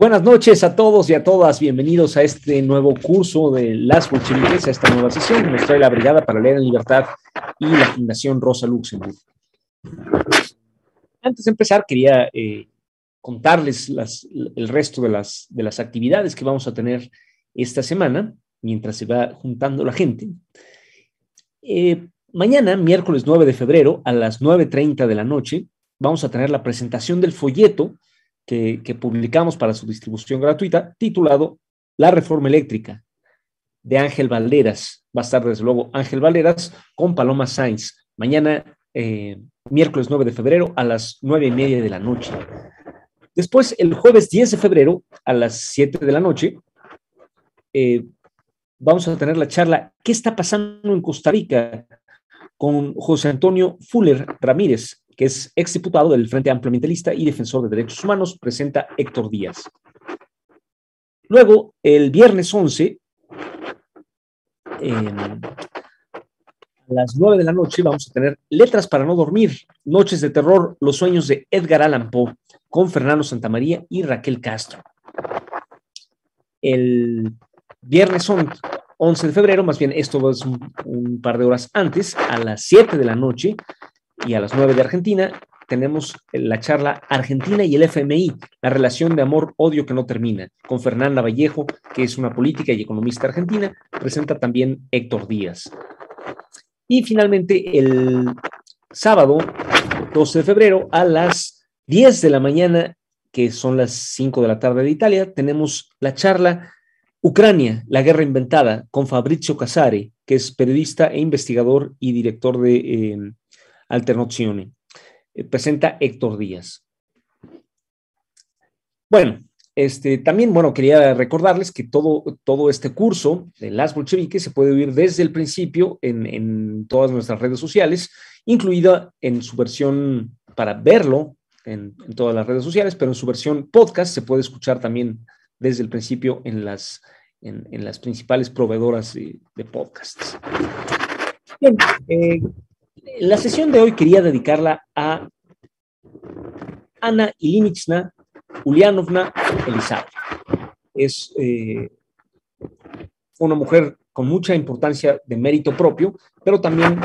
Buenas noches a todos y a todas. Bienvenidos a este nuevo curso de las bolcheviques, a esta nueva sesión nos trae la Brigada para Leer en Libertad y la Fundación Rosa Luxemburg. Antes de empezar, quería eh, contarles el resto de las, de las actividades que vamos a tener esta semana, mientras se va juntando la gente. Eh, mañana, miércoles 9 de febrero, a las 9.30 de la noche, vamos a tener la presentación del folleto que, publicamos para su distribución gratuita, titulado La Reforma Eléctrica, de Ángel Valderas. Va a estar desde luego Ángel Valderas con Paloma Sainz, mañana, eh, miércoles 9 de febrero, a las 9 y media de la noche. Después, el jueves 10 de febrero, a las 7 de la noche, eh, vamos a tener la charla ¿Qué está pasando en Costa Rica? con José Antonio Fuller Ramírez, que es exdiputado del Frente Ampliamentalista y defensor de derechos humanos, presenta Héctor Díaz. Luego, el viernes 11, a las 9 de la noche, vamos a tener Letras para no dormir, Noches de Terror, Los sueños de Edgar Allan Poe, con Fernando Santamaría y Raquel Castro. El viernes 11 de febrero, más bien esto es un, un par de horas antes, a las 7 de la noche, y a las 9 de Argentina tenemos la charla Argentina y el FMI, la relación de amor-odio que no termina, con Fernanda Vallejo, que es una política y economista argentina, presenta también Héctor Díaz. Y finalmente el sábado 12 de febrero a las 10 de la mañana, que son las 5 de la tarde de Italia, tenemos la charla Ucrania, la guerra inventada, con Fabrizio Casare, que es periodista e investigador y director de... Eh, Alternazione. Eh, presenta Héctor Díaz. Bueno, este, también, bueno, quería recordarles que todo, todo este curso de las bolcheviques se puede oír desde el principio en, todas nuestras redes sociales, incluida en su versión para verlo en, todas las redes sociales, pero en su versión podcast se puede escuchar también desde el principio en las, en, las principales proveedoras de, podcasts. Bien, eh, la sesión de hoy quería dedicarla a Ana Ilinichna Ulianovna Elizabeth. Es eh, una mujer con mucha importancia de mérito propio, pero también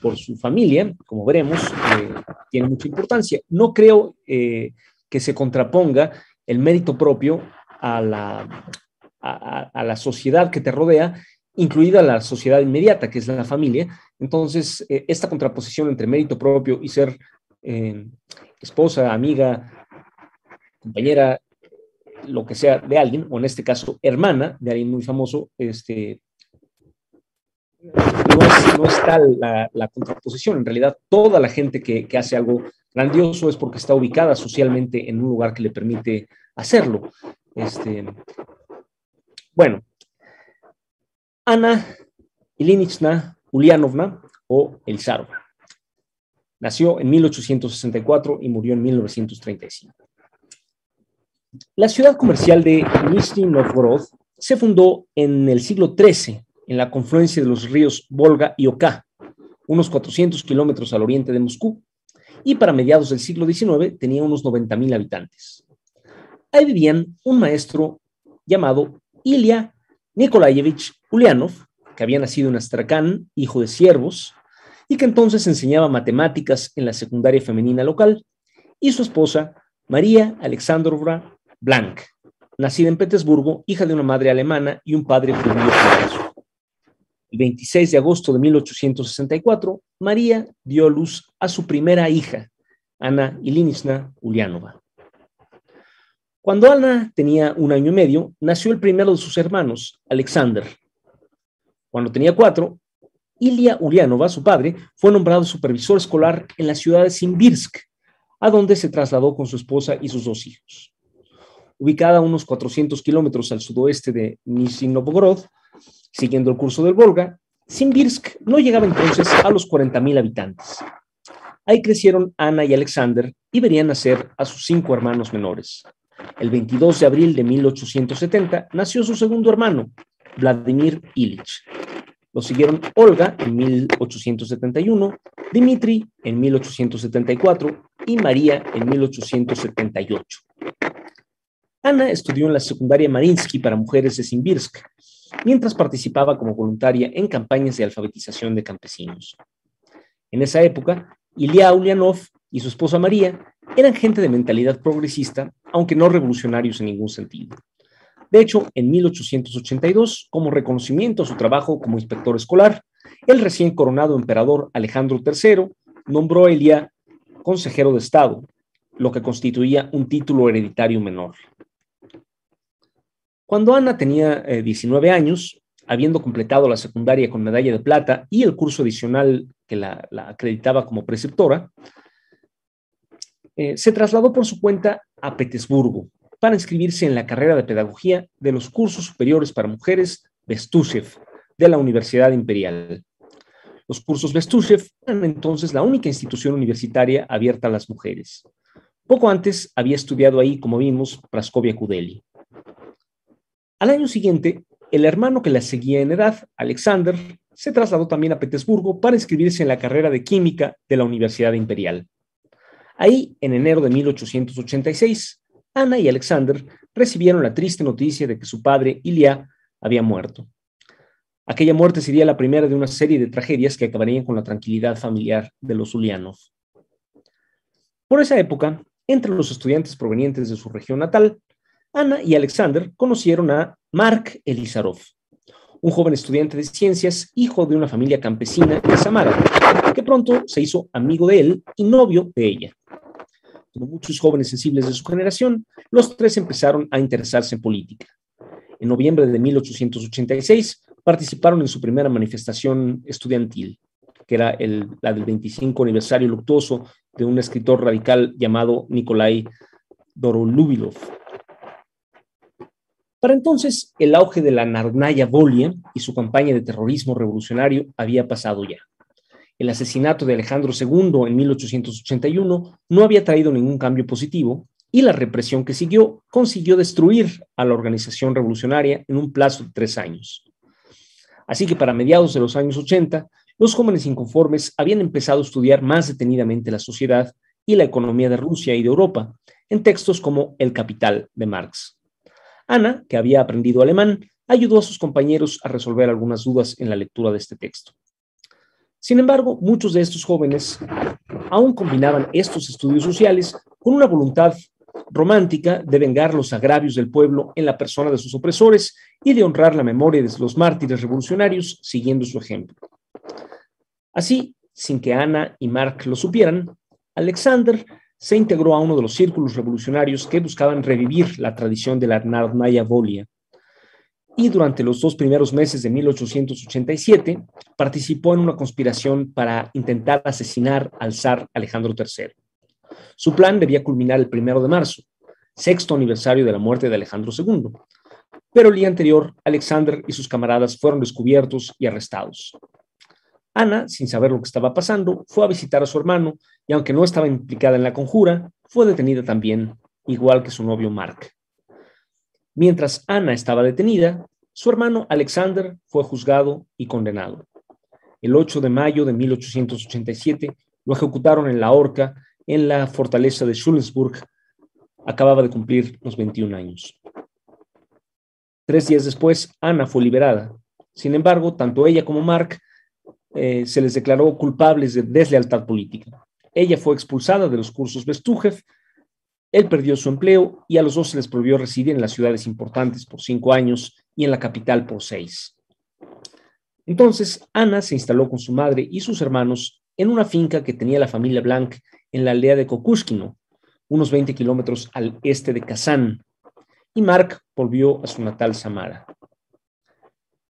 por su, familia, como veremos, eh, tiene mucha importancia. No creo eh, que se contraponga el mérito propio a la sociedad que te rodea incluida la sociedad inmediata, que es la familia. Entonces, eh, esta contraposición entre mérito propio y ser eh, esposa, amiga, compañera, lo que sea de alguien, o en este caso hermana de alguien muy famoso, este, no, es, tal la, contraposición. En realidad, toda la gente que, que hace algo grandioso es porque está ubicada socialmente en un lugar que le permite hacerlo. Este, bueno, Ana Ilinichna Ulianovna o Elizarova. Nació en 1864 y murió en 1935. La ciudad comercial de Nizhny Novgorod se fundó en el siglo XIII en la confluencia de los ríos Volga y Oka, unos 400 kilómetros al oriente de Moscú, y para mediados del siglo XIX tenía unos 90.000 habitantes. Ahí vivían un maestro llamado Ilya Nikolayevich Ulianov, que había nacido en Astrakhan, hijo de siervos, y que entonces enseñaba matemáticas en la secundaria femenina local, y su esposa, María Alexandrovna Blank, nacida en Petersburgo, hija de una madre alemana y un padre judío. El 26 de agosto de 1864, María dio luz a su primera hija, Ana Ilinitsna Ulianova. Cuando Ana tenía un año y medio, nació el primero de sus hermanos, Alexander. Cuando tenía cuatro, Ilya Urianova, su padre, fue nombrado supervisor escolar en la ciudad de Simbirsk, a donde se trasladó con su esposa y sus dos hijos. Ubicada a unos 400 kilómetros al sudoeste de Nizhny Novgorod, siguiendo el curso del Volga, Simbirsk no llegaba entonces a los 40.000 habitantes. Ahí crecieron Ana y Alexander y verían nacer a sus cinco hermanos menores. El 22 de abril de 1870 nació su segundo hermano, Vladimir Ilich. Lo siguieron Olga en 1871, Dmitri en 1874 y María en 1878. Ana estudió en la secundaria Marinsky para mujeres de Simbirsk, mientras participaba como voluntaria en campañas de alfabetización de campesinos. En esa época, Ilya Ulyanov y su esposa María eran gente de mentalidad progresista, aunque no revolucionarios en ningún sentido. De hecho, en 1882, como reconocimiento a su trabajo como inspector escolar, el recién coronado emperador Alejandro III nombró a Elia consejero de Estado, lo que constituía un título hereditario menor. Cuando Ana tenía 19 eh, años, habiendo completado la secundaria con medalla de plata y el curso adicional que la, acreditaba como preceptora, eh, se trasladó por su cuenta a Petersburgo para inscribirse en la carrera de pedagogía de los cursos superiores para mujeres Bestushev de la Universidad Imperial. Los cursos Bestushev eran entonces la única institución universitaria abierta a las mujeres. Poco antes había estudiado ahí, como vimos, Praskovia Kudeli. Al año siguiente, el hermano que la seguía en edad, Alexander, se trasladó también a Petersburgo para inscribirse en la carrera de química de la Universidad Imperial. Ahí, en enero de 1886, Ana y Alexander recibieron la triste noticia de que su padre, Ilya, había muerto. Aquella muerte sería la primera de una serie de tragedias que acabarían con la tranquilidad familiar de los Ulianov. Por esa época, entre los estudiantes provenientes de su región natal, Ana y Alexander conocieron a Mark Elizarov, un joven estudiante de ciencias, hijo de una familia campesina de Samara, que pronto se hizo amigo de él y novio de ella. Como muchos jóvenes sensibles de su generación, los tres empezaron a interesarse en política. En noviembre de 1886 participaron en su primera manifestación estudiantil, que era la del 25 aniversario luctuoso de un escritor radical llamado Nikolai Dorolubilov. Para entonces, el auge de la Narnaya Volia y su campaña de terrorismo revolucionario había pasado ya. El asesinato de Alejandro II en 1881 no había traído ningún cambio positivo y la represión que siguió consiguió destruir a la organización revolucionaria en un plazo de tres años. Así que para mediados de los años 80, los jóvenes inconformes habían empezado a estudiar más detenidamente la sociedad y la economía de Rusia y de Europa en textos como El Capital de Marx. Ana, que había aprendido alemán, ayudó a sus compañeros a resolver algunas dudas en la lectura de este texto. Sin embargo, muchos de estos jóvenes aún combinaban estos estudios sociales con una voluntad romántica de vengar los agravios del pueblo en la persona de sus opresores y de honrar la memoria de los mártires revolucionarios siguiendo su ejemplo. Así, sin que Ana y Mark lo supieran, Alexander se integró a uno de los círculos revolucionarios que buscaban revivir la tradición de la Narnaya Volia. Y durante los dos primeros meses de 1887 participó en una conspiración para intentar asesinar al zar Alejandro III. Su plan debía culminar el primero de marzo, sexto aniversario de la muerte de Alejandro II. Pero el día anterior, Alexander y sus camaradas fueron descubiertos y arrestados. Ana, sin saber lo que estaba pasando, fue a visitar a su hermano y aunque no estaba implicada en la conjura, fue detenida también, igual que su novio Mark. Mientras Ana estaba detenida, su hermano Alexander fue juzgado y condenado. El 8 de mayo de 1887 lo ejecutaron en la horca en la fortaleza de Schulzburg, acababa de cumplir los 21 años. Tres días después, Ana fue liberada. Sin embargo, tanto ella como Mark eh, se les declaró culpables de deslealtad política. Ella fue expulsada de los cursos Bestujev, él perdió su empleo y a los dos se les prohibió residir en las ciudades importantes por cinco años y en la capital por seis. Entonces, Ana se instaló con su madre y sus hermanos en una finca que tenía la familia Blanc en la aldea de Kokushkino, unos 20 kilómetros al este de Kazán, y Mark volvió a su natal Samara.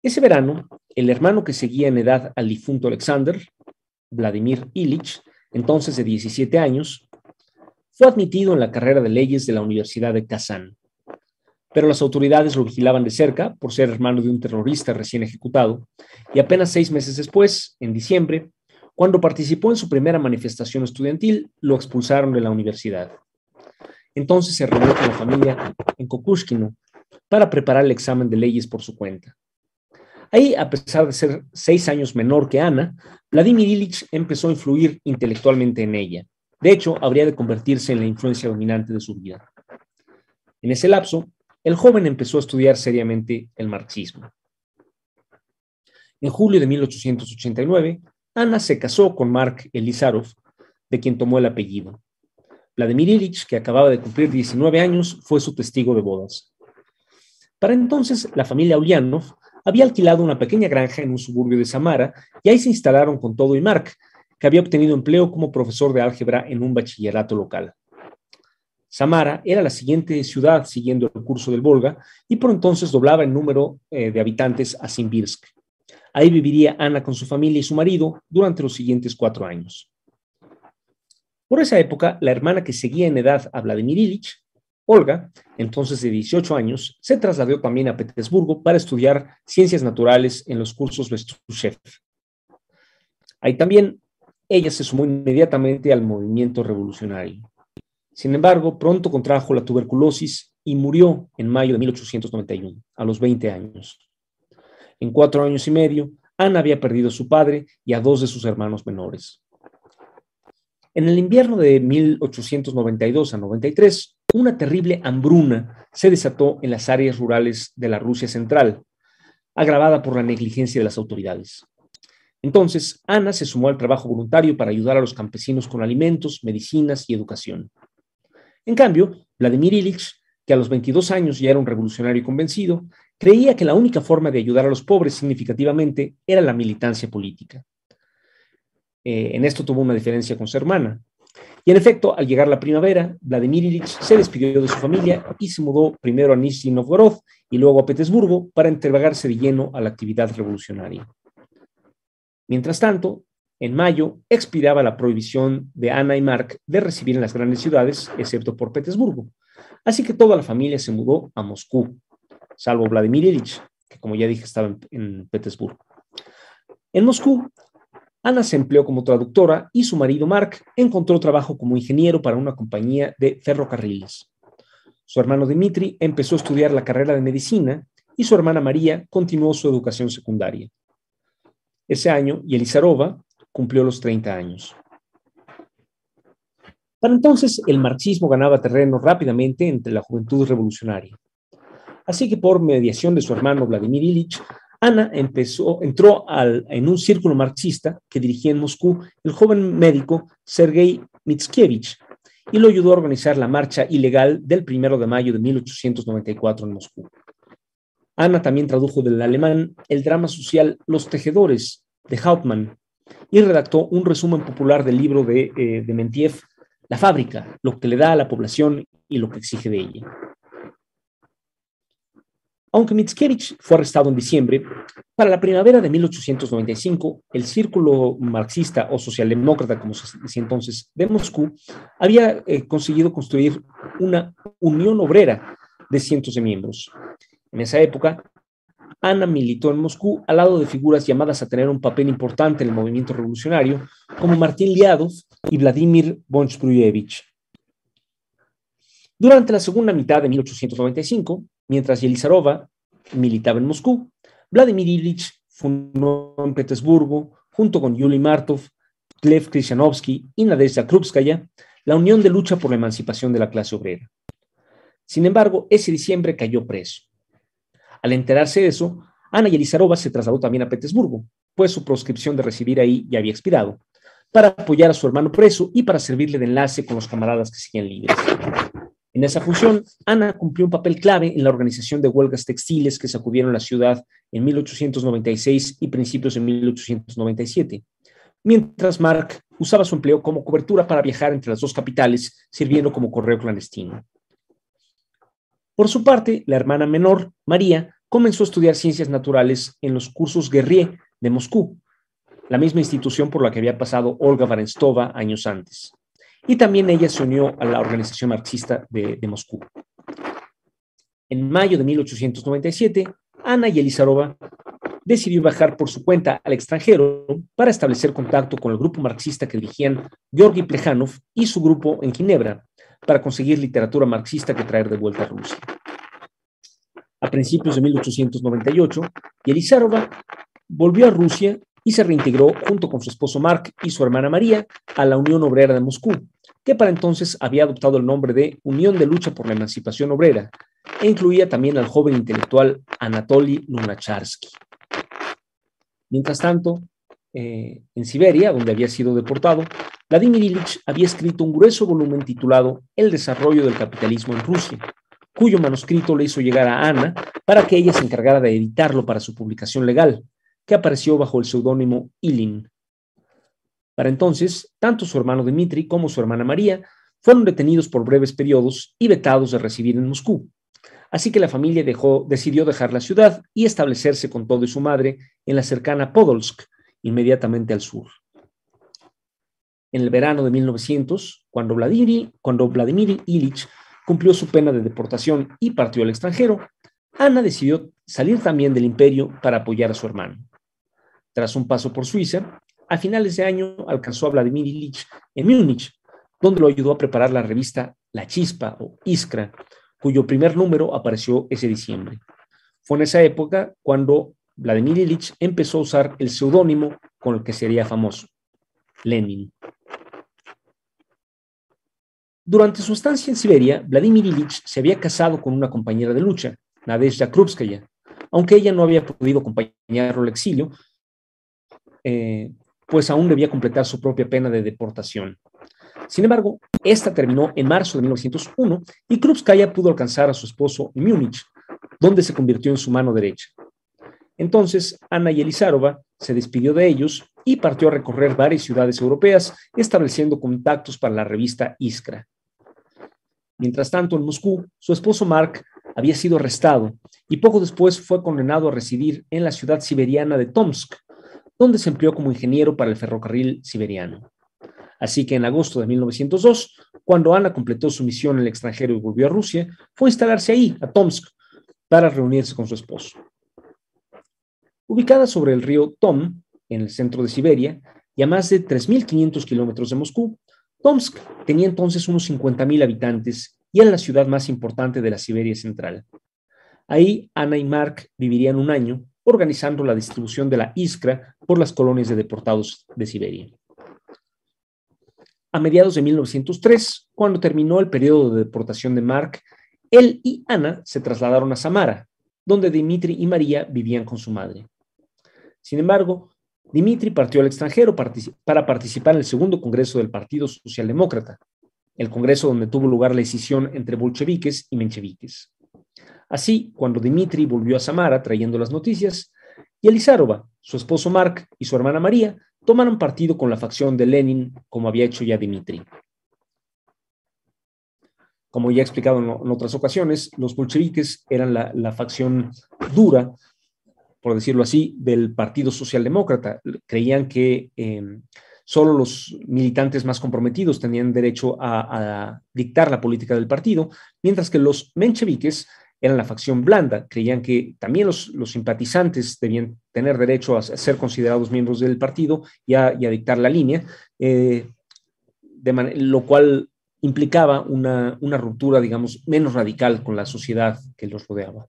Ese verano, el hermano que seguía en edad al difunto Alexander, Vladimir Ilich, entonces de 17 años, fue admitido en la carrera de leyes de la Universidad de Kazán. Pero las autoridades lo vigilaban de cerca por ser hermano de un terrorista recién ejecutado, y apenas seis meses después, en diciembre, cuando participó en su primera manifestación estudiantil, lo expulsaron de la universidad. Entonces se reunió con la familia en Kokushkino para preparar el examen de leyes por su cuenta. Ahí, a pesar de ser seis años menor que Ana, Vladimir Ilich empezó a influir intelectualmente en ella. De hecho, habría de convertirse en la influencia dominante de su vida. En ese lapso, el joven empezó a estudiar seriamente el marxismo. En julio de 1889, Ana se casó con Mark Elizarov, de quien tomó el apellido. Vladimir Ilich, que acababa de cumplir 19 años, fue su testigo de bodas. Para entonces, la familia Ulyanov había alquilado una pequeña granja en un suburbio de Samara y ahí se instalaron con todo y Mark, que había obtenido empleo como profesor de álgebra en un bachillerato local. Samara era la siguiente ciudad siguiendo el curso del Volga y por entonces doblaba el número eh, de habitantes a Simbirsk. Ahí viviría Ana con su familia y su marido durante los siguientes cuatro años. Por esa época, la hermana que seguía en edad a Vladimir Ilich, Olga, entonces de 18 años, se trasladó también a Petersburgo para estudiar ciencias naturales en los cursos Bestuchev. Ahí también ella se sumó inmediatamente al movimiento revolucionario. Sin embargo, pronto contrajo la tuberculosis y murió en mayo de 1891, a los 20 años. En cuatro años y medio, Ana había perdido a su padre y a dos de sus hermanos menores. En el invierno de 1892 a 93, una terrible hambruna se desató en las áreas rurales de la Rusia central, agravada por la negligencia de las autoridades. Entonces, Ana se sumó al trabajo voluntario para ayudar a los campesinos con alimentos, medicinas y educación. En cambio, Vladimir Ilich, que a los 22 años ya era un revolucionario convencido, creía que la única forma de ayudar a los pobres significativamente era la militancia política. Eh, en esto tuvo una diferencia con su hermana. Y en efecto, al llegar la primavera, Vladimir Ilich se despidió de su familia y se mudó primero a Nizhny Novgorod y luego a Petersburgo para entregarse de lleno a la actividad revolucionaria. Mientras tanto, en mayo expiraba la prohibición de Ana y Mark de recibir en las grandes ciudades, excepto por Petersburgo. Así que toda la familia se mudó a Moscú, salvo Vladimir Ilich, que como ya dije estaba en, Petersburgo. En Moscú, Ana se empleó como traductora y su marido Mark encontró trabajo como ingeniero para una compañía de ferrocarriles. Su hermano Dmitri empezó a estudiar la carrera de medicina y su hermana María continuó su educación secundaria. Ese año, Yelizarova cumplió los 30 años. Para entonces, el marxismo ganaba terreno rápidamente entre la juventud revolucionaria. Así que por mediación de su hermano Vladimir Ilich, Ana empezó, entró en un círculo marxista que dirigía en Moscú el joven médico Sergei Mitskiewicz y lo ayudó a organizar la marcha ilegal del primero de mayo de 1894 en Moscú. Ana también tradujo del alemán el drama social Los Tejedores de Hauptmann y redactó un resumen popular del libro de, eh, de Mentiev, La fábrica, lo que le da a la población y lo que exige de ella. Aunque Mickiewicz fue arrestado en diciembre, para la primavera de 1895, el círculo marxista o socialdemócrata, como se decía entonces, de Moscú, había eh, conseguido construir una unión obrera de cientos de miembros. En esa época, Ana militó en Moscú al lado de figuras llamadas a tener un papel importante en el movimiento revolucionario, como Martín Liadov y Vladimir Bonchbruyevich. Durante la segunda mitad de 1895, mientras Yelizarova militaba en Moscú, Vladimir Ilich fundó en Petersburgo, junto con Yuli Martov, Lev Krishanovsky y Nadezhda Krupskaya, la Unión de Lucha por la Emancipación de la Clase Obrera. Sin embargo, ese diciembre cayó preso. Al enterarse de eso, Ana Yelizarova se trasladó también a Petersburgo, pues su proscripción de recibir ahí ya había expirado, para apoyar a su hermano preso y para servirle de enlace con los camaradas que siguen libres. En esa función, Ana cumplió un papel clave en la organización de huelgas textiles que sacudieron la ciudad en 1896 y principios de 1897, mientras Mark usaba su empleo como cobertura para viajar entre las dos capitales, sirviendo como correo clandestino. Por su parte, la hermana menor, María, comenzó a estudiar ciencias naturales en los cursos Guerrier de Moscú, la misma institución por la que había pasado Olga Varenstova años antes. Y también ella se unió a la organización marxista de, Moscú. En mayo de 1897, Ana y Elizarova decidió viajar por su cuenta al extranjero para establecer contacto con el grupo marxista que dirigían Georgi Plejanov y su grupo en Ginebra, para conseguir literatura marxista que traer de vuelta a Rusia. A principios de 1898, Yelizarova volvió a Rusia y se reintegró junto con su esposo Mark y su hermana María a la Unión Obrera de Moscú, que para entonces había adoptado el nombre de Unión de Lucha por la Emancipación Obrera e incluía también al joven intelectual Anatoly Lunacharsky. Mientras tanto, eh, en Siberia, donde había sido deportado, Vladimir Ilich había escrito un grueso volumen titulado El desarrollo del capitalismo en Rusia, cuyo manuscrito le hizo llegar a Ana para que ella se encargara de editarlo para su publicación legal, que apareció bajo el seudónimo Ilin. Para entonces, tanto su hermano Dmitri como su hermana María fueron detenidos por breves periodos y vetados de recibir en Moscú. Así que la familia dejó, decidió dejar la ciudad y establecerse con todo y su madre en la cercana Podolsk, inmediatamente al sur. En el verano de 1900, cuando Vladimir, cuando Ilich cumplió su pena de deportación y partió al extranjero, Ana decidió salir también del imperio para apoyar a su hermano. Tras un paso por Suiza, a finales de año alcanzó a Vladimir Ilich en Múnich, donde lo ayudó a preparar la revista La Chispa o Iskra, cuyo primer número apareció ese diciembre. Fue en esa época cuando Vladimir Ilich empezó a usar el seudónimo con el que sería famoso, Lenin. Durante su estancia en Siberia, Vladimir Ilich se había casado con una compañera de lucha, Nadezhda Krupskaya, aunque ella no había podido acompañarlo al exilio, eh, pues aún debía completar su propia pena de deportación. Sin embargo, esta terminó en marzo de 1901 y Krupskaya pudo alcanzar a su esposo en Múnich, donde se convirtió en su mano derecha. Entonces, Ana y Elizarova se despidió de ellos y partió a recorrer varias ciudades europeas, estableciendo contactos para la revista Iskra. Mientras tanto, en Moscú, su esposo Mark había sido arrestado y poco después fue condenado a residir en la ciudad siberiana de Tomsk, donde se empleó como ingeniero para el ferrocarril siberiano. Así que en agosto de 1902, cuando Ana completó su misión en el extranjero y volvió a Rusia, fue a instalarse ahí, a Tomsk, para reunirse con su esposo. Ubicada sobre el río Tom, en el centro de Siberia, y a más de 3.500 kilómetros de Moscú, Tomsk tenía entonces unos 50.000 habitantes y era la ciudad más importante de la Siberia central. Ahí Ana y Mark vivirían un año organizando la distribución de la Iskra por las colonias de deportados de Siberia. A mediados de 1903, cuando terminó el periodo de deportación de Mark, él y Ana se trasladaron a Samara, donde Dimitri y María vivían con su madre. Sin embargo, Dimitri partió al extranjero para participar en el segundo congreso del Partido Socialdemócrata, el congreso donde tuvo lugar la decisión entre bolcheviques y mencheviques. Así, cuando Dimitri volvió a Samara trayendo las noticias, y Elizarova, su esposo Mark y su hermana María tomaron partido con la facción de Lenin, como había hecho ya Dimitri. Como ya he explicado en, otras ocasiones, los bolcheviques eran la facción dura por decirlo así, del Partido Socialdemócrata. Creían que em, solo los militantes más comprometidos tenían derecho a, dictar la política del partido, mientras que los mencheviques eran la facción blanda. Creían que también los, simpatizantes debían tener derecho a ser considerados miembros del partido y a, dictar la línea, eh, lo cual implicaba una, una ruptura, digamos, menos radical con la sociedad que los rodeaba.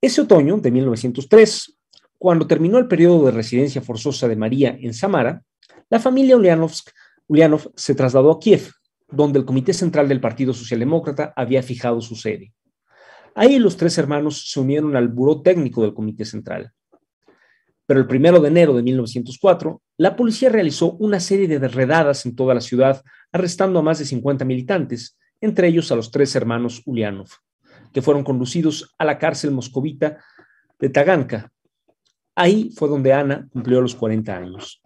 Ese otoño de 1903, cuando terminó el periodo de residencia forzosa de María en Samara, la familia Ulyanov se trasladó a Kiev, donde el Comité Central del Partido Socialdemócrata había fijado su sede. Ahí los tres hermanos se unieron al buró técnico del Comité Central. Pero el primero de enero de 1904, la policía realizó una serie de redadas en toda la ciudad, arrestando a más de 50 militantes, entre ellos a los tres hermanos Ulyanov que fueron conducidos a la cárcel moscovita de Taganka. Ahí fue donde Ana cumplió los 40 años.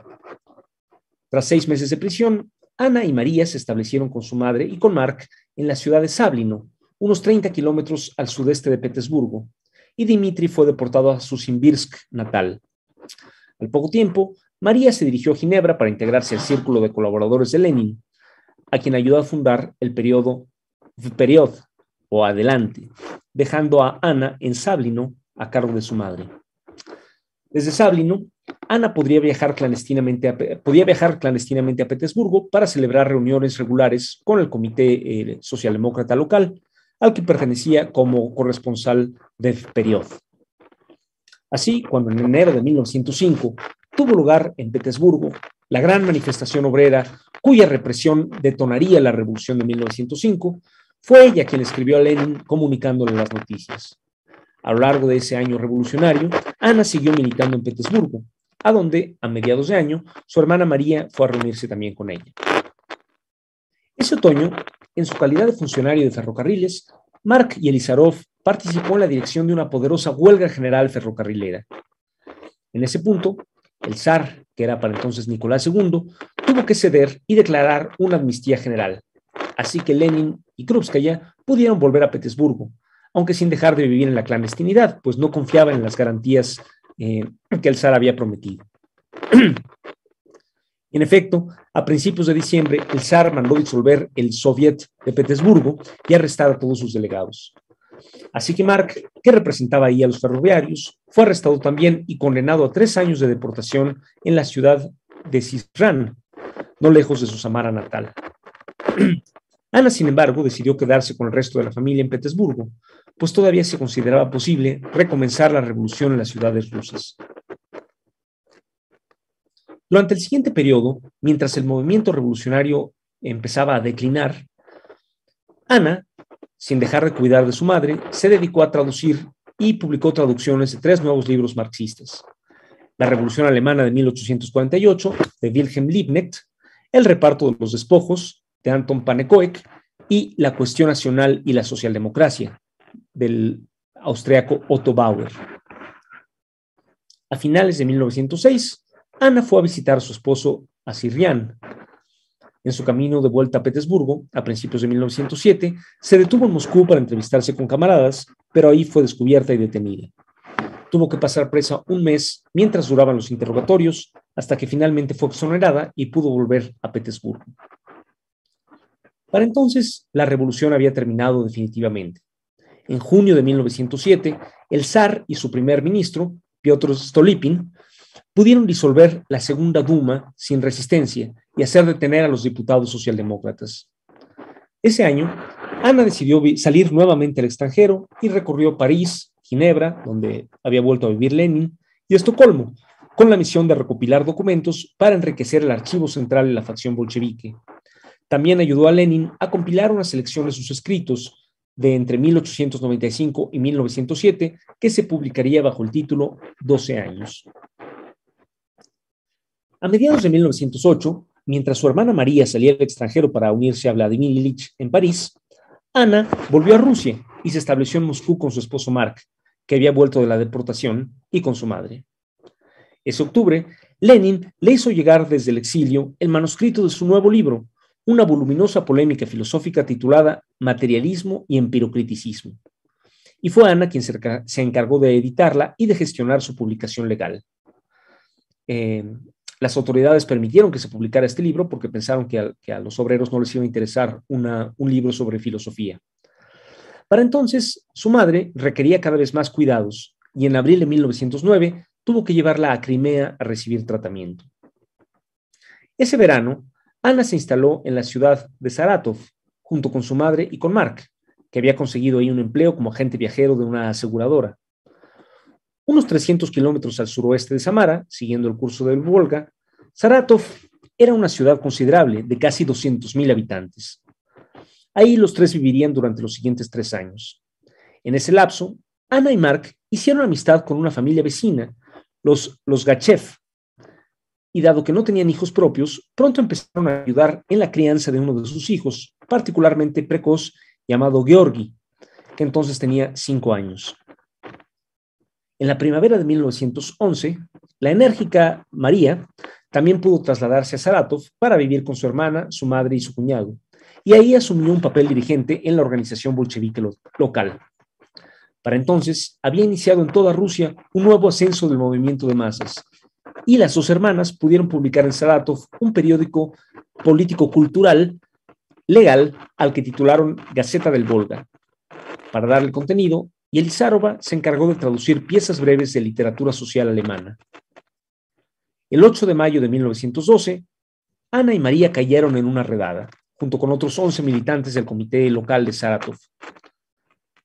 Tras seis meses de prisión, Ana y María se establecieron con su madre y con Mark en la ciudad de Sablino, unos 30 kilómetros al sudeste de Petersburgo, y Dimitri fue deportado a su Simbirsk natal. Al poco tiempo, María se dirigió a Ginebra para integrarse al círculo de colaboradores de Lenin, a quien ayudó a fundar el periodo Period, o adelante, dejando a Ana en Sablino a cargo de su madre. Desde Sablino, Ana podría viajar clandestinamente a, podía viajar clandestinamente a Petersburgo para celebrar reuniones regulares con el Comité eh, Socialdemócrata local, al que pertenecía como corresponsal de Period. Así, cuando en enero de 1905 tuvo lugar en Petersburgo la gran manifestación obrera cuya represión detonaría la revolución de 1905, fue ella quien escribió a Lenin comunicándole las noticias. A lo largo de ese año revolucionario, Ana siguió militando en Petersburgo, a donde, a mediados de año, su hermana María fue a reunirse también con ella. Ese otoño, en su calidad de funcionario de ferrocarriles, Mark Yelizarov participó en la dirección de una poderosa huelga general ferrocarrilera. En ese punto, el zar, que era para entonces Nicolás II, tuvo que ceder y declarar una amnistía general. Así que Lenin y Krupskaya pudieron volver a Petersburgo, aunque sin dejar de vivir en la clandestinidad, pues no confiaban en las garantías eh, que el zar había prometido. en efecto, a principios de diciembre, el zar mandó disolver el Soviet de Petersburgo y arrestar a todos sus delegados. Así que Mark, que representaba ahí a los ferroviarios, fue arrestado también y condenado a tres años de deportación en la ciudad de Cisran, no lejos de su Samara natal. Ana, sin embargo, decidió quedarse con el resto de la familia en Petersburgo, pues todavía se consideraba posible recomenzar la revolución en las ciudades rusas. Durante el siguiente periodo, mientras el movimiento revolucionario empezaba a declinar, Ana, sin dejar de cuidar de su madre, se dedicó a traducir y publicó traducciones de tres nuevos libros marxistas. La Revolución Alemana de 1848, de Wilhelm Liebknecht, El reparto de los despojos, de Anton Panekoek, y La cuestión nacional y la socialdemocracia, del austriaco Otto Bauer. A finales de 1906, Ana fue a visitar a su esposo a Sirian. En su camino de vuelta a Petersburgo, a principios de 1907, se detuvo en Moscú para entrevistarse con camaradas, pero ahí fue descubierta y detenida. Tuvo que pasar presa un mes mientras duraban los interrogatorios, hasta que finalmente fue exonerada y pudo volver a Petersburgo. Para entonces, la revolución había terminado definitivamente. En junio de 1907, el zar y su primer ministro, Piotr Stolypin, pudieron disolver la Segunda Duma sin resistencia y hacer detener a los diputados socialdemócratas. Ese año, Ana decidió salir nuevamente al extranjero y recorrió París, Ginebra, donde había vuelto a vivir Lenin, y Estocolmo, con la misión de recopilar documentos para enriquecer el archivo central de la facción bolchevique. También ayudó a Lenin a compilar una selección de sus escritos de entre 1895 y 1907, que se publicaría bajo el título 12 años. A mediados de 1908, mientras su hermana María salía al extranjero para unirse a Vladimir Ilich en París, Ana volvió a Rusia y se estableció en Moscú con su esposo Mark, que había vuelto de la deportación, y con su madre. Ese octubre, Lenin le hizo llegar desde el exilio el manuscrito de su nuevo libro, una voluminosa polémica filosófica titulada Materialismo y Empirocriticismo. Y fue Ana quien se encargó de editarla y de gestionar su publicación legal. Eh, las autoridades permitieron que se publicara este libro porque pensaron que a, los obreros no les iba a interesar un libro sobre filosofía. Para entonces, su madre requería cada vez más cuidados y en abril de 1909 tuvo que llevarla a Crimea a recibir tratamiento. Ese verano, Ana se instaló en la ciudad de Saratov junto con su madre y con Mark, que había conseguido ahí un empleo como agente viajero de una aseguradora. Unos 300 kilómetros al suroeste de Samara, siguiendo el curso del Volga, Saratov era una ciudad considerable de casi 200.000 habitantes. Ahí los tres vivirían durante los siguientes tres años. En ese lapso, Ana y Mark hicieron amistad con una familia vecina, los, los Gachev, y dado que no tenían hijos propios, pronto empezaron a ayudar en la crianza de uno de sus hijos, particularmente precoz, llamado Georgi, que entonces tenía cinco años. En la primavera de 1911, la enérgica María también pudo trasladarse a Saratov para vivir con su hermana, su madre y su cuñado, y ahí asumió un papel dirigente en la organización bolchevique local. Para entonces, había iniciado en toda Rusia un nuevo ascenso del movimiento de masas, y las dos hermanas pudieron publicar en Saratov un periódico político-cultural legal al que titularon Gaceta del Volga. Para darle contenido, y Elizarova se encargó de traducir piezas breves de literatura social alemana. El 8 de mayo de 1912, Ana y María cayeron en una redada, junto con otros 11 militantes del comité local de Saratov.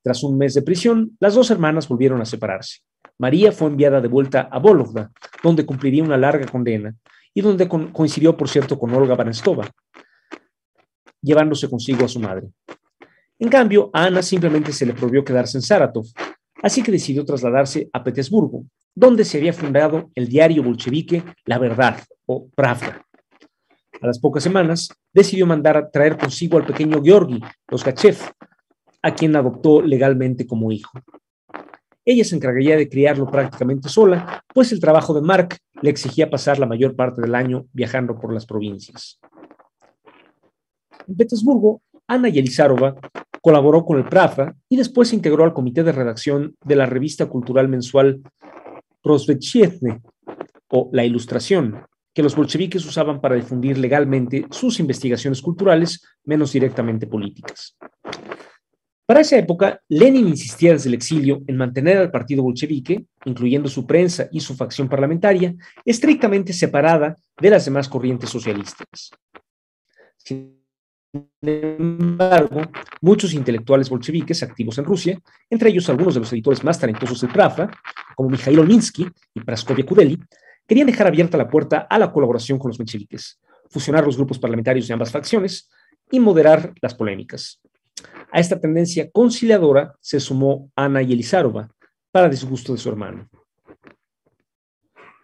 Tras un mes de prisión, las dos hermanas volvieron a separarse. María fue enviada de vuelta a Vologda, donde cumpliría una larga condena, y donde coincidió, por cierto, con Olga Barenstova, llevándose consigo a su madre. En cambio, a Ana simplemente se le prohibió quedarse en Saratov, así que decidió trasladarse a Petersburgo, donde se había fundado el diario bolchevique La Verdad, o Pravda. A las pocas semanas, decidió mandar a traer consigo al pequeño Georgi Oskachev, a quien adoptó legalmente como hijo. Ella se encargaría de criarlo prácticamente sola, pues el trabajo de Mark le exigía pasar la mayor parte del año viajando por las provincias. En Petersburgo, Ana Yelizarova colaboró con el Pravda y después se integró al comité de redacción de la revista cultural mensual Prosvechitne, o La Ilustración, que los bolcheviques usaban para difundir legalmente sus investigaciones culturales, menos directamente políticas. Para esa época, Lenin insistía desde el exilio en mantener al partido bolchevique, incluyendo su prensa y su facción parlamentaria, estrictamente separada de las demás corrientes socialistas. Sin embargo, muchos intelectuales bolcheviques activos en Rusia, entre ellos algunos de los editores más talentosos del Pravda, como Mikhail Olminsky y Praskovia Kudeli, querían dejar abierta la puerta a la colaboración con los mencheviques, fusionar los grupos parlamentarios de ambas facciones y moderar las polémicas. A esta tendencia conciliadora se sumó Ana Yelizarova, para disgusto de su hermano.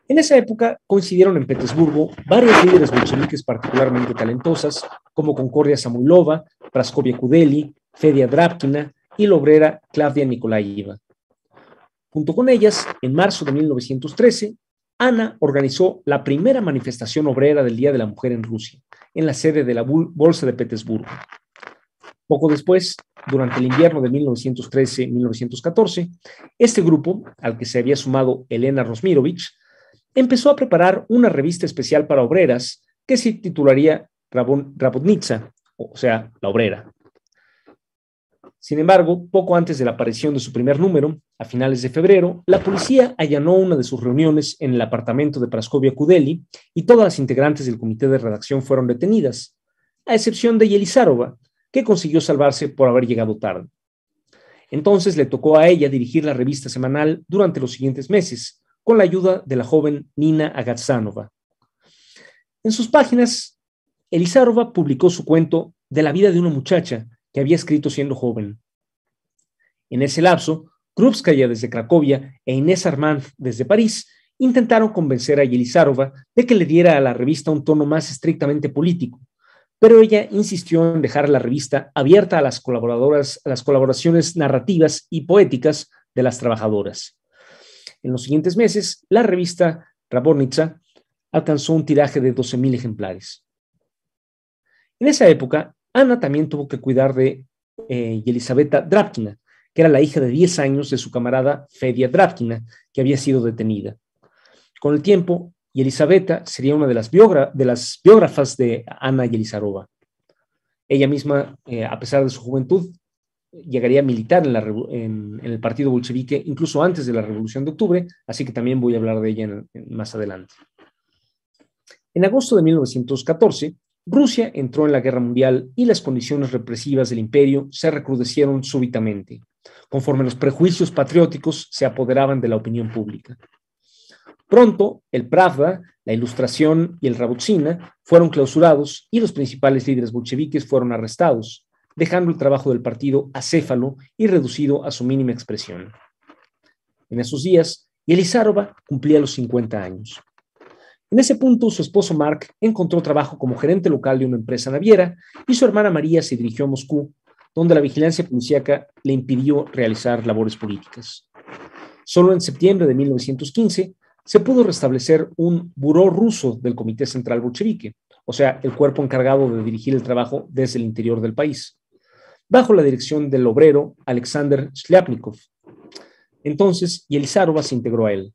En esa época coincidieron en Petersburgo varios líderes bolcheviques particularmente talentosas, como Concordia Samuilova, Praskovia Kudeli, Fedia Drapkina y la obrera Claudia Nikolaeva. Junto con ellas, en marzo de 1913, Ana organizó la primera manifestación obrera del Día de la Mujer en Rusia, en la sede de la Bolsa de Petersburgo. Poco después, durante el invierno de 1913-1914, este grupo, al que se había sumado Elena Rosmirovich, empezó a preparar una revista especial para obreras que se titularía Rabotnitsa, o sea, la obrera. Sin embargo, poco antes de la aparición de su primer número, a finales de febrero, la policía allanó una de sus reuniones en el apartamento de Praskovia Kudeli y todas las integrantes del comité de redacción fueron detenidas, a excepción de Yelizarova, que consiguió salvarse por haber llegado tarde. Entonces le tocó a ella dirigir la revista semanal durante los siguientes meses, con la ayuda de la joven Nina Agatzanova. En sus páginas, Elizarova publicó su cuento de la vida de una muchacha que había escrito siendo joven. En ese lapso, Krupskaya desde Cracovia e Inés Armand desde París intentaron convencer a Elizarova de que le diera a la revista un tono más estrictamente político, pero ella insistió en dejar la revista abierta a las colaboradoras, a las colaboraciones narrativas y poéticas de las trabajadoras. En los siguientes meses, la revista Rabornitsa alcanzó un tiraje de 12.000 ejemplares. En esa época, Ana también tuvo que cuidar de eh, Elisabetta Drapkina, que era la hija de 10 años de su camarada Fedia Drapkina, que había sido detenida. Con el tiempo, y Elisabetta sería una de las, de las biógrafas de Ana Yelizarova. Ella misma, eh, a pesar de su juventud, llegaría a militar en, el partido bolchevique incluso antes de la Revolución de Octubre, así que también voy a hablar de ella más adelante. En agosto de 1914, Rusia entró en la guerra mundial y las condiciones represivas del imperio se recrudecieron súbitamente, conforme los prejuicios patrióticos se apoderaban de la opinión pública. Pronto, el Pravda, la Ilustración y el Rabutsina fueron clausurados y los principales líderes bolcheviques fueron arrestados, dejando el trabajo del partido acéfalo y reducido a su mínima expresión. En esos días, Elizarova cumplía los 50 años. En ese punto, su esposo Mark encontró trabajo como gerente local de una empresa naviera y su hermana María se dirigió a Moscú, donde la vigilancia policíaca le impidió realizar labores políticas. Solo en septiembre de 1915 se pudo restablecer un buró ruso del Comité Central Bolchevique, o sea, el cuerpo encargado de dirigir el trabajo desde el interior del país, bajo la dirección del obrero Alexander Shliapnikov. Entonces, Yelizarova se integró a él.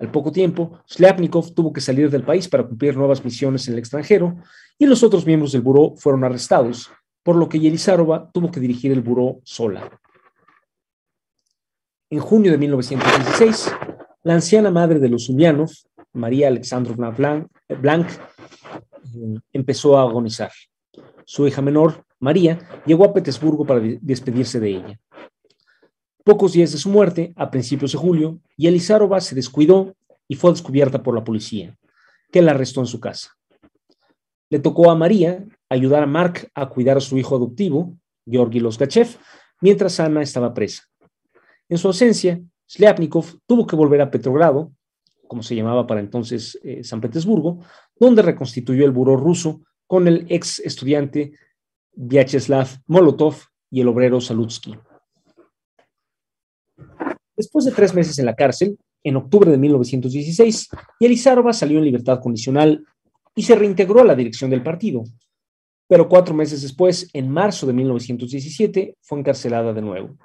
Al poco tiempo, Shliapnikov tuvo que salir del país para cumplir nuevas misiones en el extranjero y los otros miembros del buró fueron arrestados, por lo que Yelizarova tuvo que dirigir el buró sola. En junio de 1916, la anciana madre de los Ulyanov, María Alexandrovna Blanc, eh, empezó a agonizar. Su hija menor, María, llegó a Petersburgo para despedirse de ella. Pocos días de su muerte, a principios de julio, Yelizarova se descuidó y fue descubierta por la policía. que la arrestó en su casa. Le tocó a María ayudar a Mark a cuidar a su hijo adoptivo, Georgi Losgachev, mientras Ana estaba presa. En su ausencia, Sliapnikov tuvo que volver a Petrogrado, como se llamaba para entonces eh, San Petersburgo, donde reconstituyó el buró ruso con el ex estudiante Vyacheslav Molotov y el obrero Salutsky. Después de tres meses en la cárcel, en octubre de 1916, Yelizarova salió en libertad condicional y se reintegró a la dirección del partido. Pero cuatro meses después, en marzo de 1917, fue encarcelada de nuevo.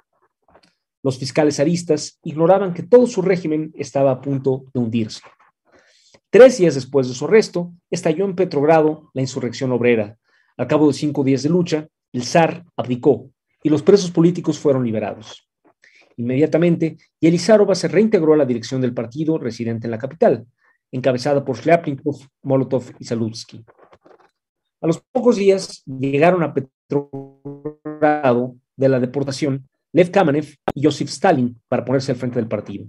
Los fiscales zaristas ignoraban que todo su régimen estaba a punto de hundirse. Tres días después de su arresto, estalló en Petrogrado la insurrección obrera. Al cabo de cinco días de lucha, el zar abdicó y los presos políticos fueron liberados. Inmediatamente, Yelizarova se reintegró a la dirección del partido residente en la capital, encabezada por Shliapnikov, Molotov y Salutsky. A los pocos días llegaron a Petrogrado de la deportación Lev Kamenev y Joseph Stalin para ponerse al frente del partido.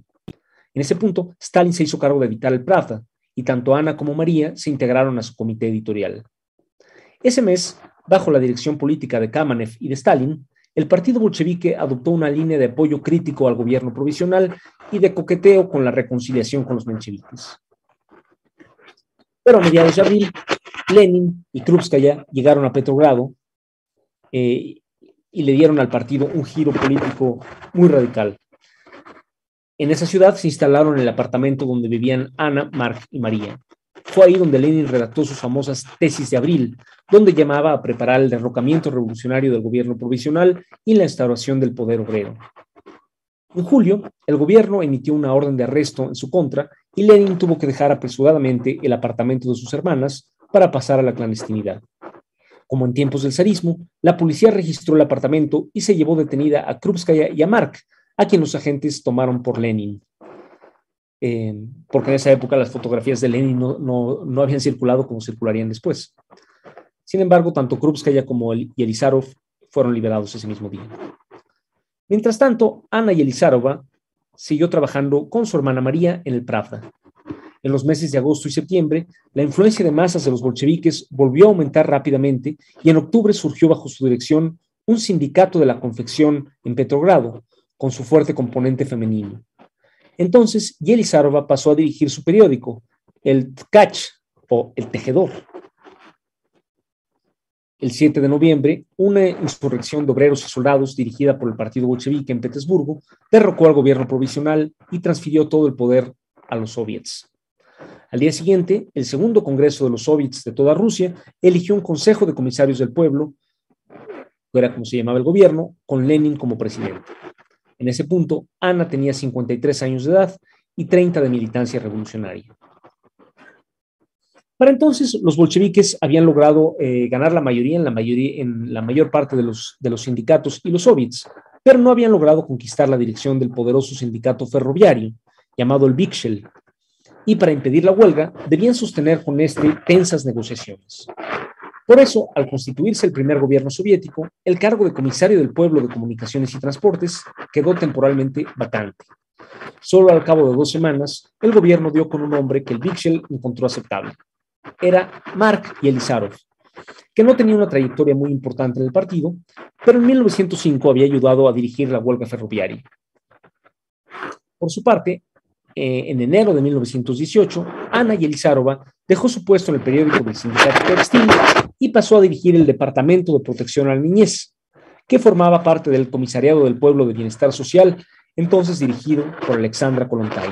En ese punto, Stalin se hizo cargo de evitar el Pravda y tanto Ana como María se integraron a su comité editorial. Ese mes, bajo la dirección política de Kamenev y de Stalin, el partido bolchevique adoptó una línea de apoyo crítico al gobierno provisional y de coqueteo con la reconciliación con los mencheviques. Pero a mediados de abril, Lenin y Krupskaya llegaron a Petrogrado eh, y le dieron al partido un giro político muy radical. En esa ciudad se instalaron en el apartamento donde vivían Ana, Mark y María. Fue ahí donde Lenin redactó sus famosas tesis de abril, donde llamaba a preparar el derrocamiento revolucionario del gobierno provisional y la instauración del poder obrero. En julio, el gobierno emitió una orden de arresto en su contra y Lenin tuvo que dejar apresuradamente el apartamento de sus hermanas para pasar a la clandestinidad. Como en tiempos del zarismo, la policía registró el apartamento y se llevó detenida a Krupskaya y a Mark, a quien los agentes tomaron por Lenin. Eh, porque en esa época las fotografías de Lenin no, no habían circulado como circularían después. Sin embargo, tanto Krupskaya como Yelizarov fueron liberados ese mismo día. Mientras tanto, Ana Yelizarova siguió trabajando con su hermana María en el Pravda. En los meses de agosto y septiembre, la influencia de masas de los bolcheviques volvió a aumentar rápidamente y en octubre surgió bajo su dirección un sindicato de la confección en Petrogrado, con su fuerte componente femenino. Entonces, Yelizarova pasó a dirigir su periódico, el Tkach, o El Tejedor, el 7 de noviembre, una insurrección de obreros y soldados dirigida por el partido bolchevique en Petersburgo derrocó al gobierno provisional y transfirió todo el poder a los soviets. Al día siguiente, el segundo Congreso de los Soviets de toda Rusia eligió un Consejo de Comisarios del Pueblo, que era como se llamaba el gobierno, con Lenin como presidente. En ese punto, Ana tenía 53 años de edad y 30 de militancia revolucionaria. Para entonces, los bolcheviques habían logrado eh, ganar la mayoría en la, mayoría en la mayor parte de los, de los sindicatos y los soviets, pero no habían logrado conquistar la dirección del poderoso sindicato ferroviario, llamado el Vikshel, y para impedir la huelga debían sostener con este tensas negociaciones. Por eso, al constituirse el primer gobierno soviético, el cargo de comisario del pueblo de comunicaciones y transportes quedó temporalmente vacante. Solo al cabo de dos semanas, el gobierno dio con un hombre que el Vikshel encontró aceptable, era Mark Yelizarov, que no tenía una trayectoria muy importante en el partido, pero en 1905 había ayudado a dirigir la huelga ferroviaria. Por su parte, eh, en enero de 1918, Ana Yelizarova dejó su puesto en el periódico del Sindicato Textil y pasó a dirigir el Departamento de Protección a la Niñez, que formaba parte del Comisariado del Pueblo de Bienestar Social, entonces dirigido por Alexandra Kolontai.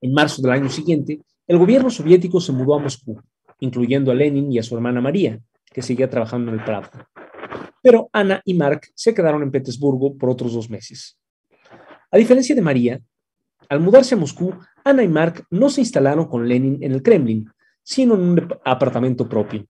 En marzo del año siguiente, el gobierno soviético se mudó a Moscú, incluyendo a Lenin y a su hermana María, que seguía trabajando en el Prado. Pero Ana y Mark se quedaron en Petersburgo por otros dos meses. A diferencia de María, al mudarse a Moscú, Ana y Mark no se instalaron con Lenin en el Kremlin, sino en un apartamento propio.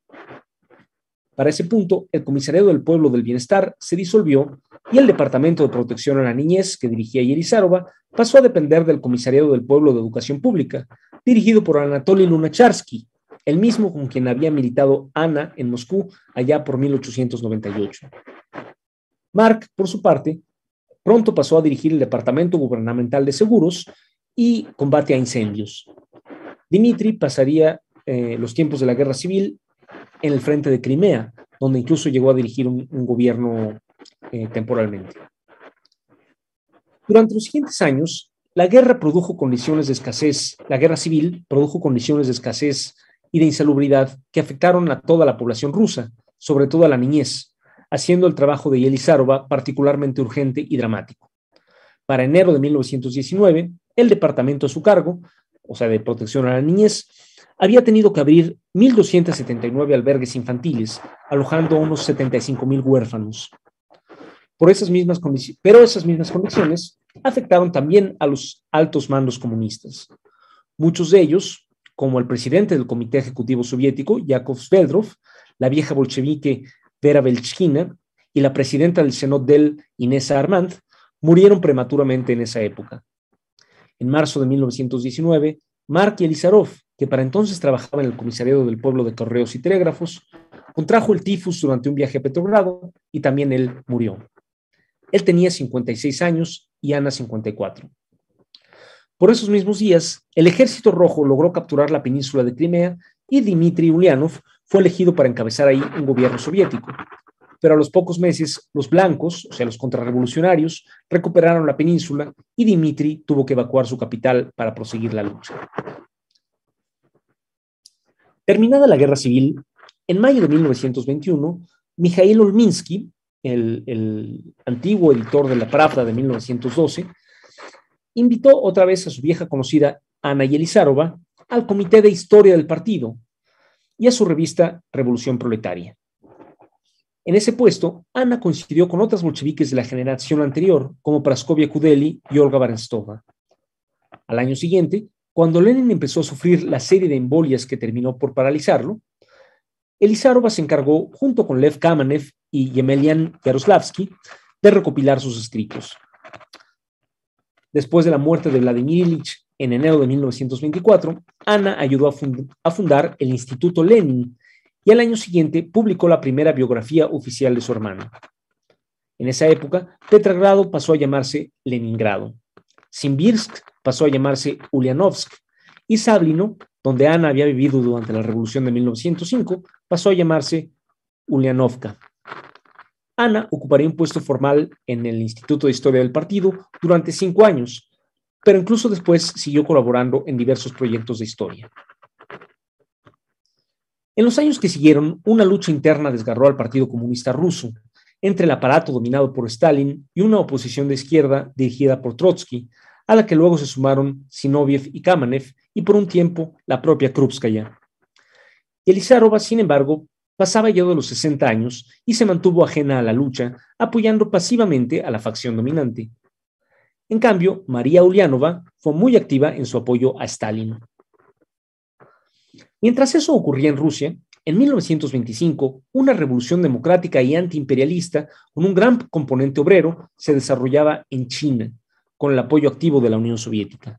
Para ese punto, el Comisariado del Pueblo del Bienestar se disolvió y el Departamento de Protección a la Niñez, que dirigía Yerizarova, pasó a depender del Comisariado del Pueblo de Educación Pública, dirigido por Anatoly Lunacharsky, el mismo con quien había militado Ana en Moscú allá por 1898. Mark, por su parte, pronto pasó a dirigir el Departamento Gubernamental de Seguros y Combate a Incendios. Dimitri pasaría eh, los tiempos de la guerra civil en el frente de Crimea, donde incluso llegó a dirigir un, gobierno eh, temporalmente. Durante los siguientes años, la guerra produjo condiciones de escasez, la guerra civil produjo condiciones de escasez y de insalubridad que afectaron a toda la población rusa, sobre todo a la niñez, haciendo el trabajo de Yelizarova particularmente urgente y dramático. Para enero de 1919, el departamento a su cargo, o sea, de protección a la niñez, había tenido que abrir 1.279 albergues infantiles, alojando a unos 75.000 huérfanos. Pero esas mismas condiciones afectaron también a los altos mandos comunistas. Muchos de ellos, como el presidente del Comité Ejecutivo Soviético, Yakov Sveldrov, la vieja bolchevique Vera Belchkina y la presidenta del Senado del Inés Armand, murieron prematuramente en esa época. En marzo de 1919, Mark Elizarov, que para entonces trabajaba en el comisariado del pueblo de correos y telégrafos, contrajo el tifus durante un viaje a Petrogrado y también él murió. Él tenía 56 años y Ana 54. Por esos mismos días, el ejército rojo logró capturar la península de Crimea y Dmitry Ulyanov fue elegido para encabezar ahí un gobierno soviético. Pero a los pocos meses, los blancos, o sea, los contrarrevolucionarios, recuperaron la península y Dmitry tuvo que evacuar su capital para proseguir la lucha. Terminada la guerra civil, en mayo de 1921, Mikhail Olminsky, el, antiguo editor de la Pravda de 1912, invitó otra vez a su vieja conocida Ana Yelizarova al Comité de Historia del Partido y a su revista Revolución Proletaria. En ese puesto, Ana coincidió con otras bolcheviques de la generación anterior, como Praskovia Kudeli y Olga Barenstova. Al año siguiente, cuando Lenin empezó a sufrir la serie de embolias que terminó por paralizarlo, Elizarova se encargó, junto con Lev Kamenev y Yemelian Yaroslavsky, de recopilar sus escritos. Después de la muerte de Vladimir Ilich en enero de 1924, Ana ayudó a, fundar el Instituto Lenin y al año siguiente publicó la primera biografía oficial de su hermano. En esa época, Petrogrado pasó a llamarse Leningrado. Simbirsk pasó a llamarse Ulyanovsk y Sablino, donde Ana había vivido durante la Revolución de 1905, pasó a llamarse Ulyanovka. Ana ocuparía un puesto formal en el Instituto de Historia del Partido durante cinco años, pero incluso después siguió colaborando en diversos proyectos de historia. En los años que siguieron, una lucha interna desgarró al Partido Comunista Ruso entre el aparato dominado por Stalin y una oposición de izquierda dirigida por Trotsky, a la que luego se sumaron Sinoviev y Kamenev y por un tiempo la propia Krupskaya. Elizarova, sin embargo, pasaba ya de los 60 años y se mantuvo ajena a la lucha, apoyando pasivamente a la facción dominante. En cambio, María Ulianova fue muy activa en su apoyo a Stalin. Mientras eso ocurría en Rusia, en 1925, una revolución democrática y antiimperialista con un gran componente obrero se desarrollaba en China, con el apoyo activo de la Unión Soviética.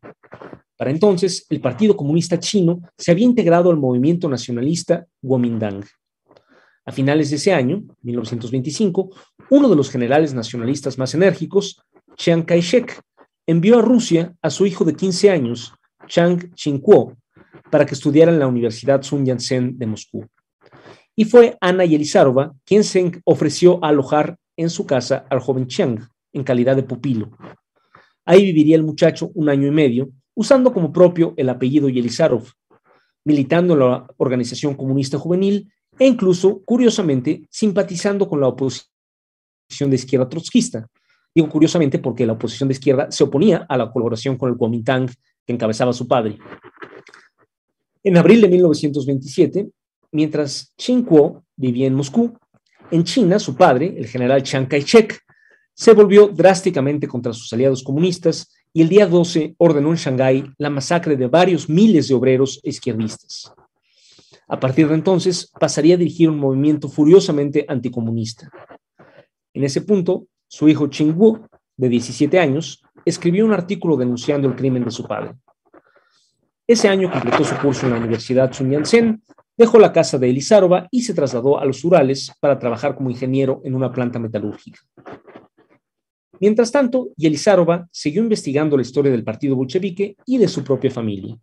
Para entonces, el Partido Comunista Chino se había integrado al movimiento nacionalista Kuomintang. A finales de ese año, 1925, uno de los generales nacionalistas más enérgicos, Chiang Kai-shek, envió a Rusia a su hijo de 15 años, Chang Ching-kuo, para que estudiara en la Universidad Sun Yat-sen de Moscú. Y fue Ana Yelizarova quien se ofreció a alojar en su casa al joven Chiang, en calidad de pupilo. Ahí viviría el muchacho un año y medio, usando como propio el apellido Yelizarov, militando en la Organización Comunista Juvenil e incluso, curiosamente, simpatizando con la oposición de izquierda trotskista. Digo curiosamente porque la oposición de izquierda se oponía a la colaboración con el Kuomintang que encabezaba su padre. En abril de 1927, mientras Qin Kuo vivía en Moscú, en China su padre, el general Chiang Kai-shek, se volvió drásticamente contra sus aliados comunistas y el día 12 ordenó en Shanghái la masacre de varios miles de obreros izquierdistas. A partir de entonces pasaría a dirigir un movimiento furiosamente anticomunista. En ese punto, su hijo Wu, de 17 años, escribió un artículo denunciando el crimen de su padre. Ese año completó su curso en la Universidad Sun Yat-sen, dejó la casa de Elizarova y se trasladó a los Urales para trabajar como ingeniero en una planta metalúrgica. Mientras tanto, Yelizarova siguió investigando la historia del partido bolchevique y de su propia familia.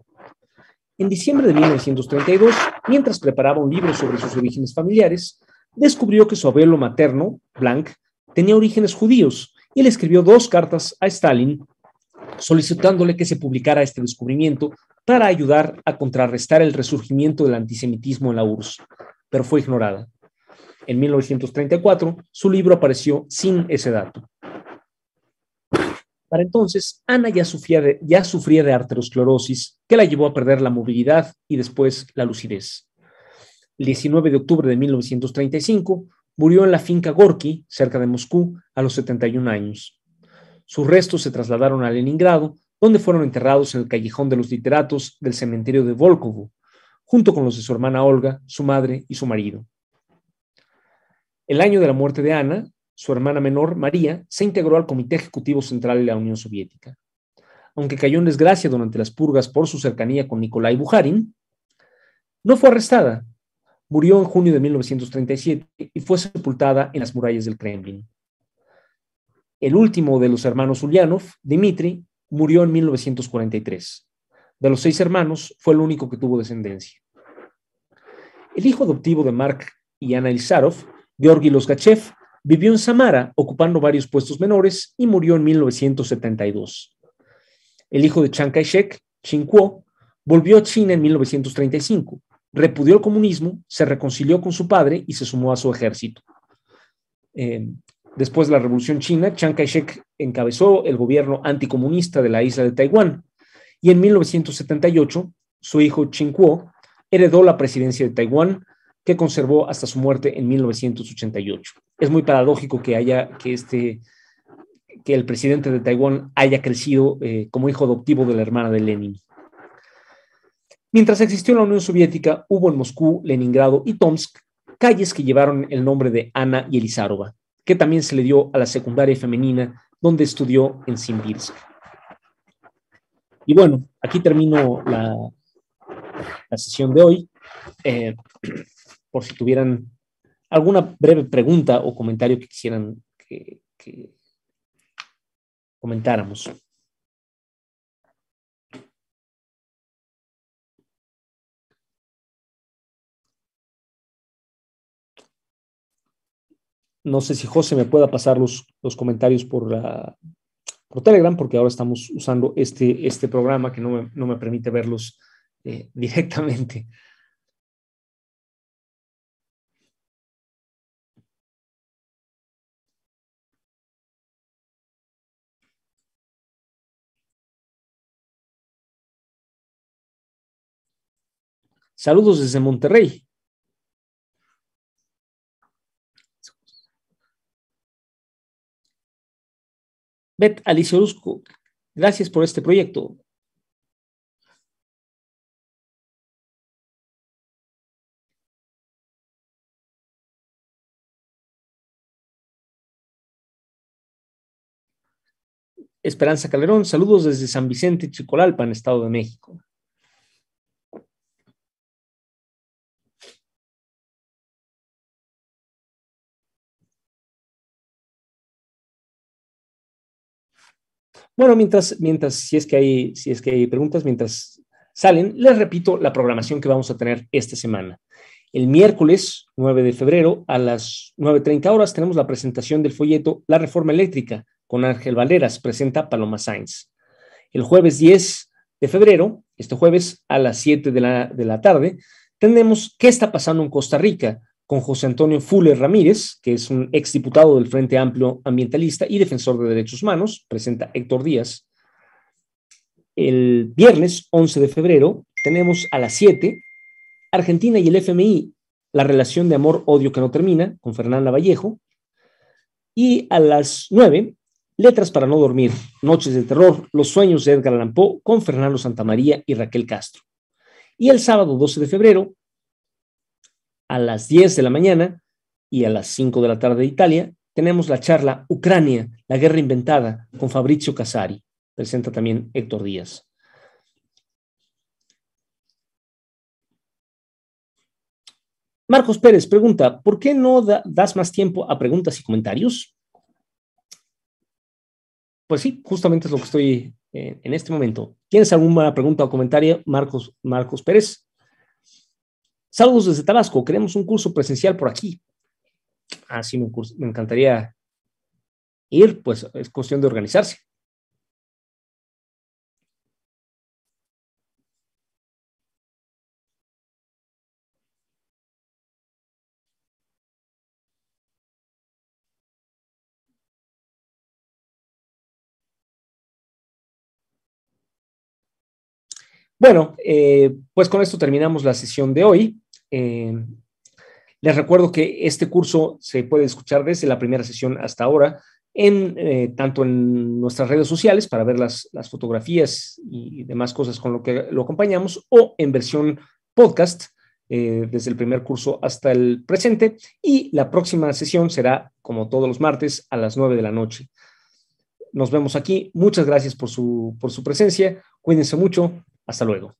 En diciembre de 1932, mientras preparaba un libro sobre sus orígenes familiares, descubrió que su abuelo materno, Blanc, tenía orígenes judíos y le escribió dos cartas a Stalin solicitándole que se publicara este descubrimiento para ayudar a contrarrestar el resurgimiento del antisemitismo en la URSS, pero fue ignorada. En 1934, su libro apareció sin ese dato. Para entonces, Ana ya sufría, ya sufría de arteriosclerosis, que la llevó a perder la movilidad y después la lucidez. El 19 de octubre de 1935, murió en la finca Gorky, cerca de Moscú, a los 71 años. Sus restos se trasladaron a Leningrado, donde fueron enterrados en el callejón de los literatos del cementerio de Volkovo, junto con los de su hermana Olga, su madre y su marido. El año de la muerte de Ana, su hermana menor, María, se integró al Comité Ejecutivo Central de la Unión Soviética. Aunque cayó en desgracia durante las purgas por su cercanía con Nikolai Bukharin, no fue arrestada. Murió en junio de 1937 y fue sepultada en las murallas del Kremlin. El último de los hermanos Ulyanov, Dmitri, murió en 1943. De los seis hermanos, fue el único que tuvo descendencia. El hijo adoptivo de Mark y Ana Ilsarov, Georgi Losgachev, vivió en Samara, ocupando varios puestos menores, y murió en 1972. El hijo de Chiang Kai-shek, Chin Kuo, volvió a China en 1935, repudió el comunismo, se reconcilió con su padre y se sumó a su ejército. Eh, Después de la Revolución China, Chiang Kai-shek encabezó el gobierno anticomunista de la isla de Taiwán y en 1978 su hijo Ching Kuo heredó la presidencia de Taiwán que conservó hasta su muerte en 1988. Es muy paradójico que haya que este que el presidente de Taiwán haya crecido eh, como hijo adoptivo de la hermana de Lenin. Mientras existió la Unión Soviética, hubo en Moscú, Leningrado y Tomsk calles que llevaron el nombre de Ana y Elizarova que también se le dio a la secundaria femenina, donde estudió en Simbirsk. Y bueno, aquí termino la, la sesión de hoy. Eh, por si tuvieran alguna breve pregunta o comentario que quisieran que comentáramos. No sé si José me pueda pasar los, los comentarios por, por Telegram, porque ahora estamos usando este, este programa que no me, no me permite verlos eh, directamente. Saludos desde Monterrey. Bet Alicia Orozco, gracias por este proyecto. Esperanza Calderón, saludos desde San Vicente, Chicolalpan, Estado de México. Bueno, mientras, mientras, si es que hay, si es que hay preguntas, mientras salen, les repito la programación que vamos a tener esta semana. El miércoles 9 de febrero a las 9.30 horas tenemos la presentación del folleto La Reforma Eléctrica con Ángel Valeras, presenta Paloma Sainz. El jueves 10 de febrero, este jueves a las 7 de la, de la tarde, tenemos ¿Qué está pasando en Costa Rica? Con José Antonio Fuller Ramírez, que es un exdiputado del Frente Amplio Ambientalista y defensor de derechos humanos, presenta Héctor Díaz. El viernes 11 de febrero tenemos a las 7 Argentina y el FMI, la relación de amor-odio que no termina, con Fernanda Vallejo. Y a las 9, Letras para no dormir, Noches de terror, Los sueños de Edgar Allan con Fernando Santamaría y Raquel Castro. Y el sábado 12 de febrero, a las 10 de la mañana y a las 5 de la tarde de Italia, tenemos la charla Ucrania, la guerra inventada, con Fabrizio Casari. Presenta también Héctor Díaz. Marcos Pérez pregunta, ¿por qué no das más tiempo a preguntas y comentarios? Pues sí, justamente es lo que estoy eh, en este momento ¿Tienes alguna pregunta o comentario? Marcos, Marcos Pérez. Saludos desde Tabasco. Queremos un curso presencial por aquí. Ah, sí, me, me encantaría ir, pues es cuestión de organizarse. Bueno, eh, pues con esto terminamos la sesión de hoy. Eh, les recuerdo que este curso se puede escuchar desde la primera sesión hasta ahora, en, eh, tanto en nuestras redes sociales para ver las, las, fotografías y demás cosas con lo que lo acompañamos, o en versión podcast desde el primer curso hasta el presente. Y la próxima sesión será, como todos los martes, a las 9 de la noche. Nos vemos aquí. Muchas gracias por su, por su presencia. Cuídense mucho. Hasta luego.